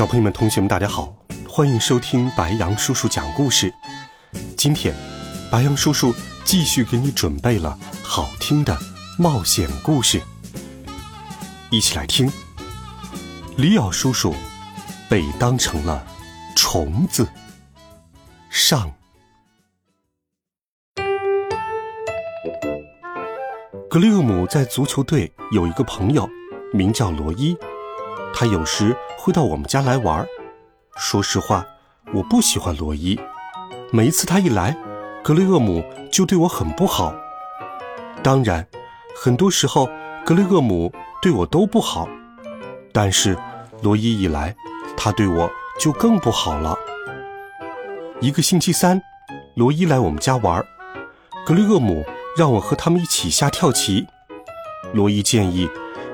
小朋友们、同学们，大家好，欢迎收听白羊叔叔讲故事。今天，白羊叔叔继续给你准备了好听的冒险故事，一起来听。里奥叔叔被当成了虫子。上，格雷厄姆在足球队有一个朋友，名叫罗伊。他有时会到我们家来玩。说实话，我不喜欢罗伊。每一次他一来，格雷厄姆就对我很不好。当然，很多时候格雷厄姆对我都不好。但是罗伊一来，他对我就更不好了。一个星期三，罗伊来我们家玩，格雷厄姆让我和他们一起下跳棋。罗伊建议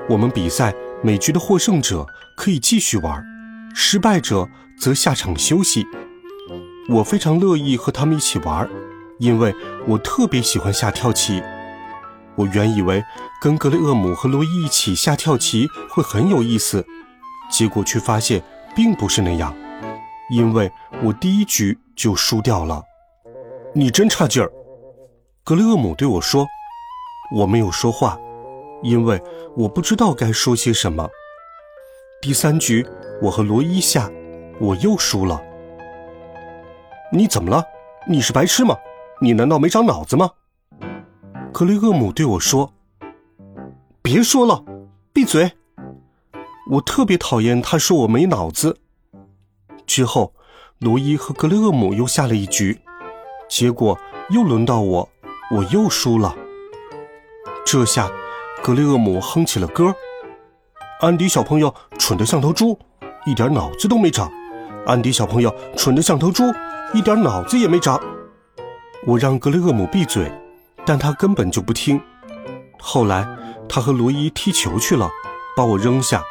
我们比赛。每局的获胜者可以继续玩，失败者则下场休息。我非常乐意和他们一起玩，因为我特别喜欢下跳棋。我原以为跟格雷厄姆和罗伊一起下跳棋会很有意思，结果却发现并不是那样，因为我第一局就输掉了。你真差劲儿，格雷厄姆对我说。我没有说话。因为我不知道该说些什么。第三局，我和罗伊下，我又输了。你怎么了？你是白痴吗？你难道没长脑子吗？格雷厄姆对我说：“别说了，闭嘴。”我特别讨厌他说我没脑子。之后，罗伊和格雷厄姆又下了一局，结果又轮到我，我又输了。这下。格雷厄姆哼起了歌，安迪小朋友蠢得像头猪，一点脑子都没长。安迪小朋友蠢得像头猪，一点脑子也没长。我让格雷厄姆闭嘴，但他根本就不听。后来，他和罗伊踢球去了，把我扔下。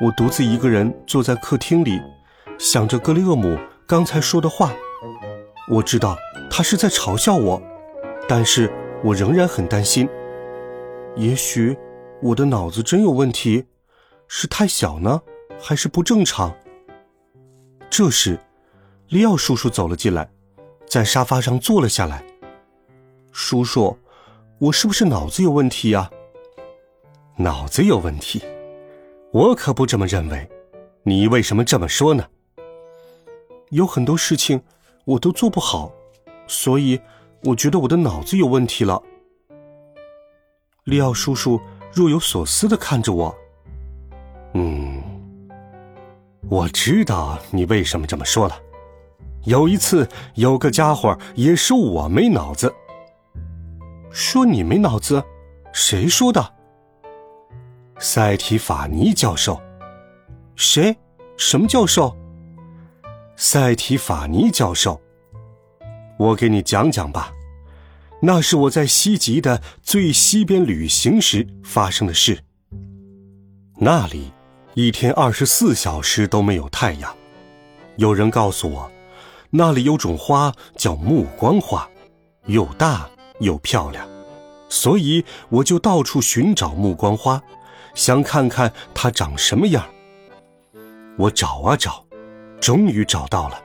我独自一个人坐在客厅里，想着格雷厄姆刚才说的话。我知道他是在嘲笑我，但是我仍然很担心。也许我的脑子真有问题，是太小呢，还是不正常？这时，利奥叔叔走了进来，在沙发上坐了下来。叔叔，我是不是脑子有问题呀？脑子有问题？我可不这么认为。你为什么这么说呢？有很多事情我都做不好，所以我觉得我的脑子有问题了。利奥叔叔若有所思的看着我。嗯，我知道你为什么这么说了。有一次，有个家伙也说我没脑子。说你没脑子？谁说的？塞提法尼教授。谁？什么教授？塞提法尼教授。我给你讲讲吧。那是我在西极的最西边旅行时发生的事。那里一天二十四小时都没有太阳。有人告诉我，那里有种花叫目光花，又大又漂亮，所以我就到处寻找目光花，想看看它长什么样。我找啊找，终于找到了。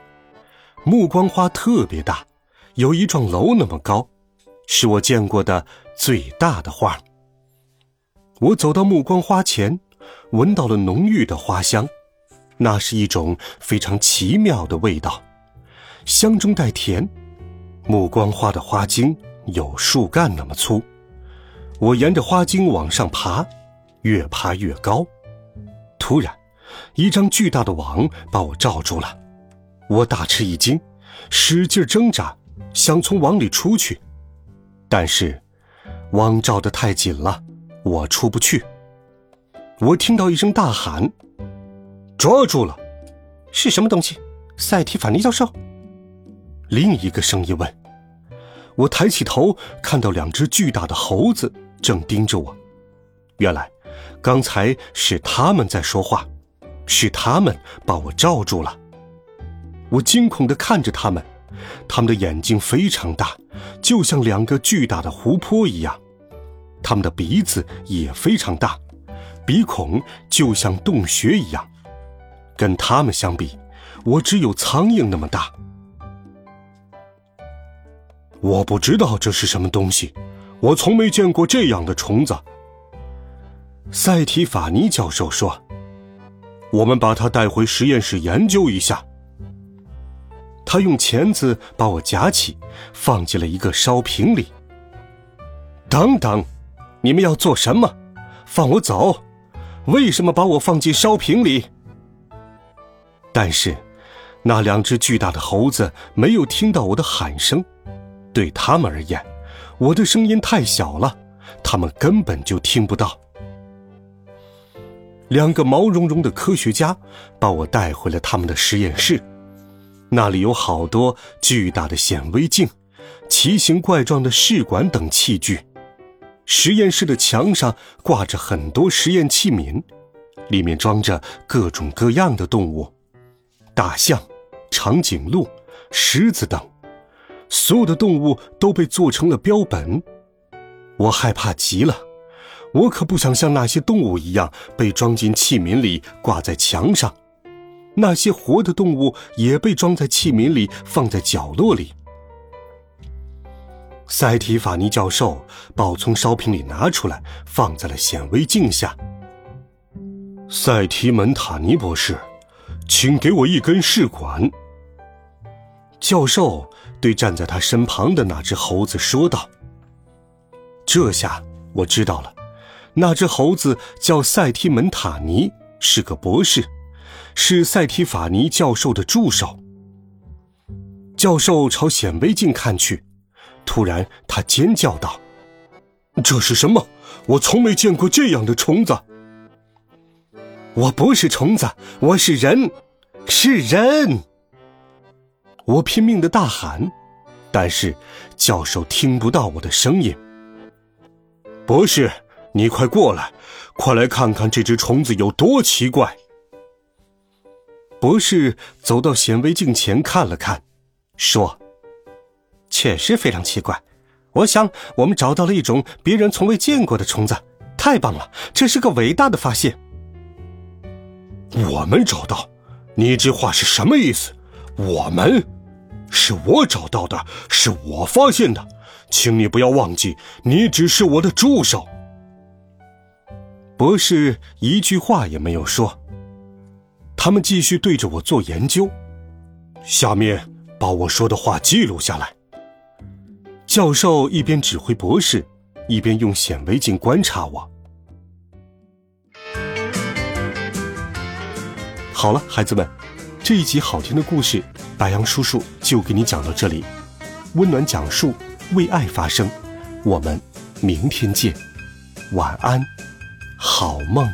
目光花特别大，有一幢楼那么高。是我见过的最大的花。我走到目光花前，闻到了浓郁的花香，那是一种非常奇妙的味道，香中带甜。目光花的花茎有树干那么粗，我沿着花茎往上爬，越爬越高。突然，一张巨大的网把我罩住了，我大吃一惊，使劲挣扎，想从网里出去。但是，网罩得太紧了，我出不去。我听到一声大喊：“抓住了！”是什么东西？赛提法尼教授。另一个声音问。我抬起头，看到两只巨大的猴子正盯着我。原来，刚才是他们在说话，是他们把我罩住了。我惊恐地看着他们，他们的眼睛非常大，就像两个巨大的湖泊一样；他们的鼻子也非常大，鼻孔就像洞穴一样。跟他们相比，我只有苍蝇那么大。我不知道这是什么东西，我从没见过这样的虫子。赛提法尼教授说：“我们把它带回实验室研究一下。”他用钳子把我夹起，放进了一个烧瓶里。等等，你们要做什么？放我走！为什么把我放进烧瓶里？但是，那两只巨大的猴子没有听到我的喊声。对他们而言，我的声音太小了，他们根本就听不到。两个毛茸茸的科学家把我带回了他们的实验室，那里有好多巨大的显微镜、奇形怪状的试管等器具。实验室的墙上挂着很多实验器皿，里面装着各种各样的动物：大象、长颈鹿、狮子等。所有的动物都被做成了标本，我害怕极了。我可不想像那些动物一样被装进器皿里挂在墙上，那些活的动物也被装在器皿里放在角落里。塞提法尼教授把我从烧瓶里拿出来，放在了显微镜下。塞提门塔尼博士，请给我一根试管。教授。对站在他身旁的那只猴子说道：“这下我知道了，那只猴子叫赛提门塔尼，是个博士，是赛提法尼教授的助手。”教授朝显微镜看去，突然他尖叫道：“这是什么？我从没见过这样的虫子！我不是虫子，我是人，是人！”我拼命的大喊，但是教授听不到我的声音。博士，你快过来，快来看看这只虫子有多奇怪。博士走到显微镜前看了看，说：“确实非常奇怪。我想我们找到了一种别人从未见过的虫子，太棒了！这是个伟大的发现。”我们找到？你这话是什么意思？我们？是我找到的，是我发现的，请你不要忘记，你只是我的助手。博士一句话也没有说。他们继续对着我做研究。下面把我说的话记录下来。教授一边指挥博士，一边用显微镜观察我。好了，孩子们，这一集好听的故事。白杨叔叔就给你讲到这里，温暖讲述，为爱发声，我们明天见，晚安，好梦。